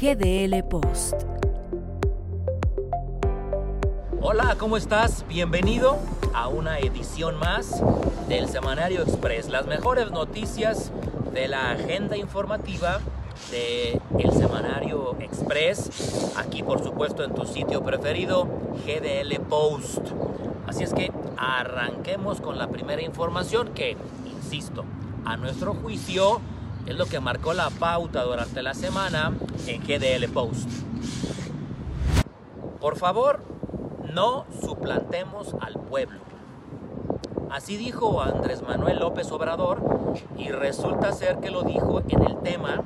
GDL Post. Hola, ¿cómo estás? Bienvenido a una edición más del Semanario Express. Las mejores noticias de la agenda informativa de el Semanario Express. Aquí, por supuesto, en tu sitio preferido, GDL Post. Así es que arranquemos con la primera información que, insisto, a nuestro juicio es lo que marcó la pauta durante la semana en GDL Post. Por favor, no suplantemos al pueblo. Así dijo Andrés Manuel López Obrador y resulta ser que lo dijo en el tema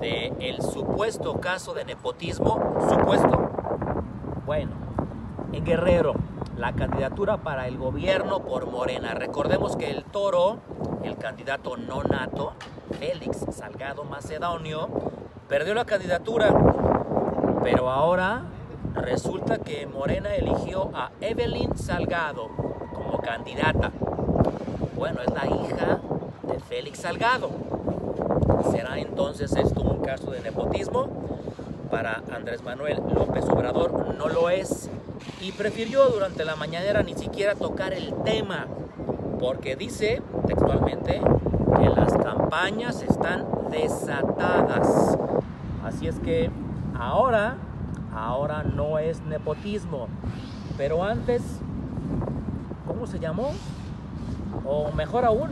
de el supuesto caso de nepotismo, supuesto, bueno, en Guerrero, la candidatura para el gobierno por Morena. Recordemos que el toro, el candidato no nato, Félix Salgado Macedonio, perdió la candidatura, pero ahora resulta que Morena eligió a Evelyn Salgado como candidata. Bueno, es la hija de Félix Salgado. ¿Será entonces esto un caso de nepotismo? Para Andrés Manuel López Obrador no lo es y prefirió durante la mañanera ni siquiera tocar el tema porque dice textualmente que las campañas están desatadas. Así es que ahora, ahora no es nepotismo. Pero antes, ¿cómo se llamó? O mejor aún,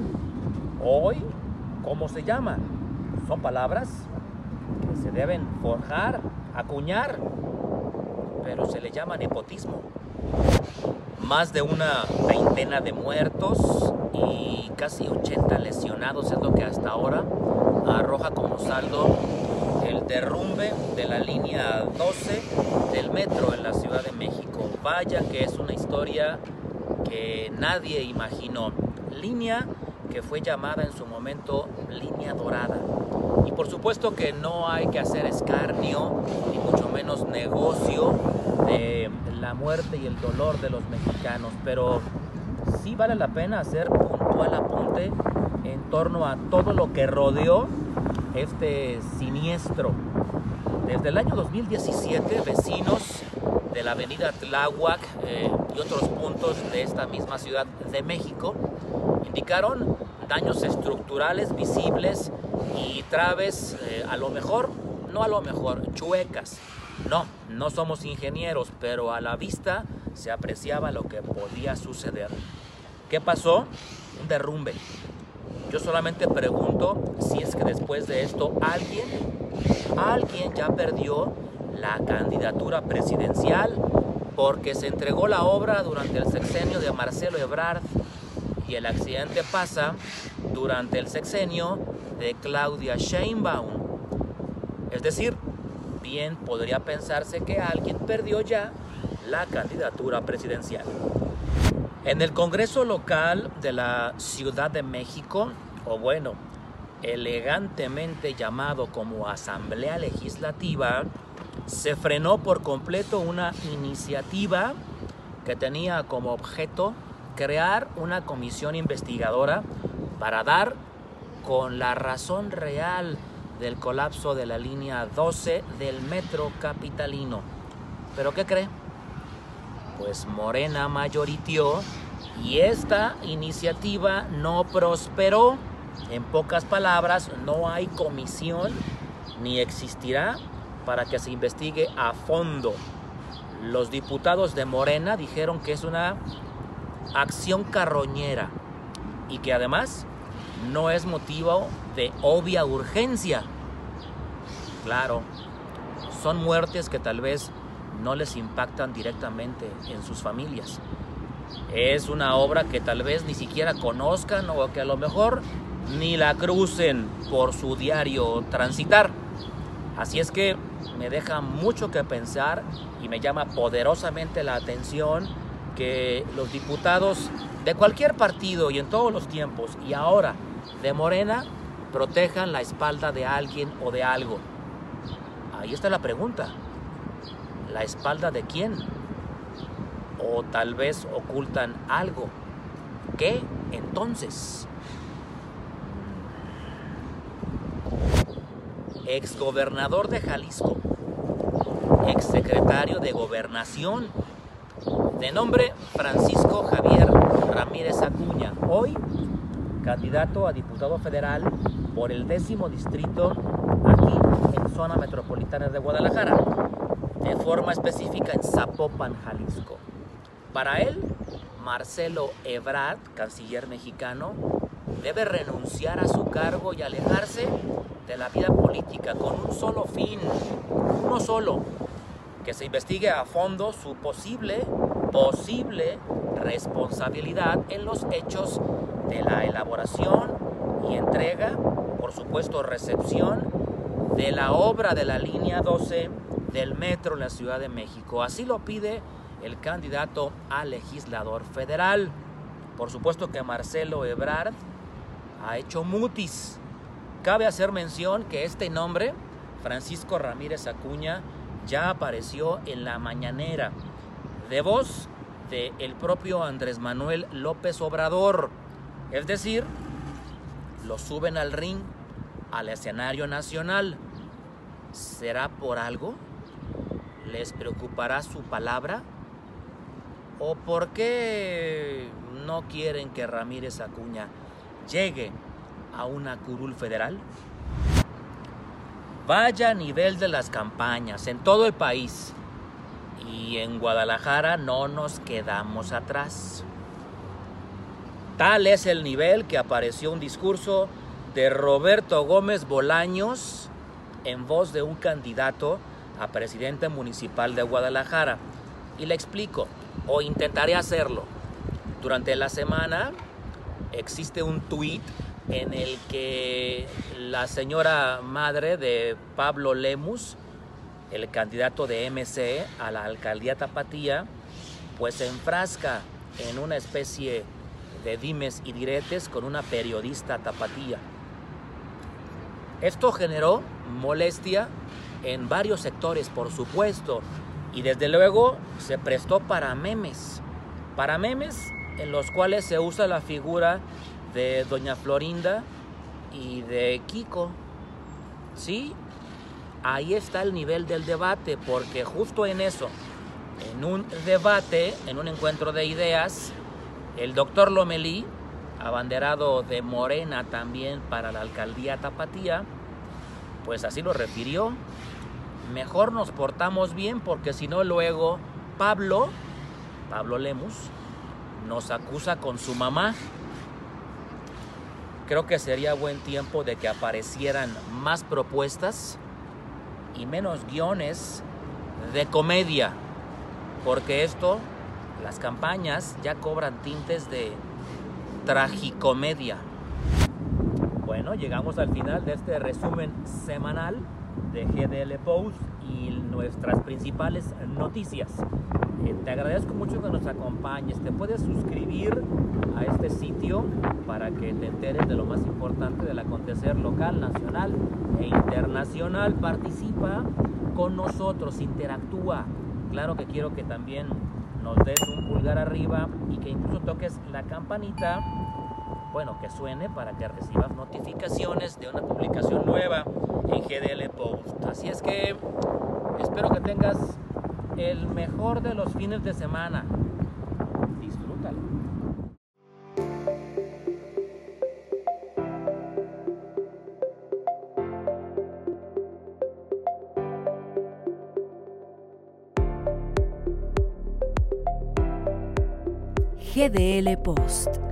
hoy, ¿cómo se llama? Son palabras que se deben forjar, acuñar, pero se le llama nepotismo más de una veintena de muertos y casi 80 lesionados es lo que hasta ahora arroja como saldo el derrumbe de la línea 12 del metro en la Ciudad de México. Vaya que es una historia que nadie imaginó. Línea que fue llamada en su momento línea dorada. Y por supuesto que no hay que hacer escarnio, ni mucho menos negocio de la muerte y el dolor de los mexicanos, pero sí vale la pena hacer puntual apunte en torno a todo lo que rodeó este siniestro. Desde el año 2017, vecinos de la avenida Tláhuac eh, y otros puntos de esta misma ciudad de México indicaron daños estructurales visibles y traves, eh, a lo mejor, no a lo mejor, chuecas. No, no somos ingenieros, pero a la vista se apreciaba lo que podía suceder. ¿Qué pasó? Un derrumbe. Yo solamente pregunto si es que después de esto alguien, alguien ya perdió la candidatura presidencial porque se entregó la obra durante el sexenio de Marcelo Ebrard y el accidente pasa durante el sexenio de Claudia Sheinbaum. Es decir, bien podría pensarse que alguien perdió ya la candidatura presidencial. En el Congreso local de la Ciudad de México, o bueno, elegantemente llamado como Asamblea Legislativa, se frenó por completo una iniciativa que tenía como objeto crear una comisión investigadora para dar con la razón real del colapso de la línea 12 del metro capitalino. ¿Pero qué cree? Pues Morena mayoritió y esta iniciativa no prosperó. En pocas palabras, no hay comisión ni existirá para que se investigue a fondo. Los diputados de Morena dijeron que es una acción carroñera y que además no es motivo de obvia urgencia. Claro, son muertes que tal vez no les impactan directamente en sus familias. Es una obra que tal vez ni siquiera conozcan o que a lo mejor ni la crucen por su diario transitar. Así es que me deja mucho que pensar y me llama poderosamente la atención que los diputados de cualquier partido y en todos los tiempos y ahora de Morena protejan la espalda de alguien o de algo. Ahí está la pregunta. la espalda de quién? O tal vez ocultan algo. ¿Qué entonces? Exgobernador de Jalisco, exsecretario de Gobernación, de nombre Francisco Javier Ramírez Acuña, hoy candidato a diputado federal por el décimo distrito aquí en zona metropolitana de Guadalajara, de forma específica en Zapopan, Jalisco. Para él, Marcelo Ebrard, canciller mexicano, debe renunciar a su cargo y alejarse de la vida política con un solo fin, uno solo, que se investigue a fondo su posible, posible responsabilidad en los hechos de la elaboración y entrega, por supuesto recepción, de la obra de la línea 12 del metro en la Ciudad de México. Así lo pide el candidato a legislador federal. Por supuesto que Marcelo Ebrard ha hecho mutis. Cabe hacer mención que este nombre, Francisco Ramírez Acuña, ya apareció en la mañanera de voz del el propio Andrés Manuel López Obrador. Es decir, lo suben al ring, al escenario nacional. ¿Será por algo? ¿Les preocupará su palabra? ¿O por qué no quieren que Ramírez Acuña llegue a una curul federal? Vaya nivel de las campañas en todo el país. Y en Guadalajara no nos quedamos atrás. Tal es el nivel que apareció un discurso de Roberto Gómez Bolaños en voz de un candidato a presidente municipal de Guadalajara. Y le explico, o intentaré hacerlo. Durante la semana existe un tuit en el que la señora madre de Pablo Lemus, el candidato de MC a la alcaldía Tapatía, pues se enfrasca en una especie de dimes y diretes con una periodista tapatía. Esto generó molestia en varios sectores, por supuesto, y desde luego se prestó para memes, para memes en los cuales se usa la figura de Doña Florinda y de Kiko. Sí, ahí está el nivel del debate, porque justo en eso, en un debate, en un encuentro de ideas, el doctor Lomelí, abanderado de Morena también para la alcaldía Tapatía, pues así lo refirió. Mejor nos portamos bien porque si no luego Pablo, Pablo Lemus, nos acusa con su mamá creo que sería buen tiempo de que aparecieran más propuestas y menos guiones de comedia, porque esto, las campañas ya cobran tintes de tragicomedia. Bueno, llegamos al final de este resumen semanal de GDL Post y nuestras principales noticias. Eh, te agradezco mucho que nos acompañes. Te puedes suscribir a este sitio para que te enteres de lo más importante del acontecer local, nacional e internacional. Participa con nosotros, interactúa. Claro que quiero que también nos des un pulgar arriba y que incluso toques la campanita, bueno, que suene para que recibas notificaciones de una publicación nueva en GDL Post. Así es que espero que tengas el mejor de los fines de semana. Disfrútalo. GDL Post.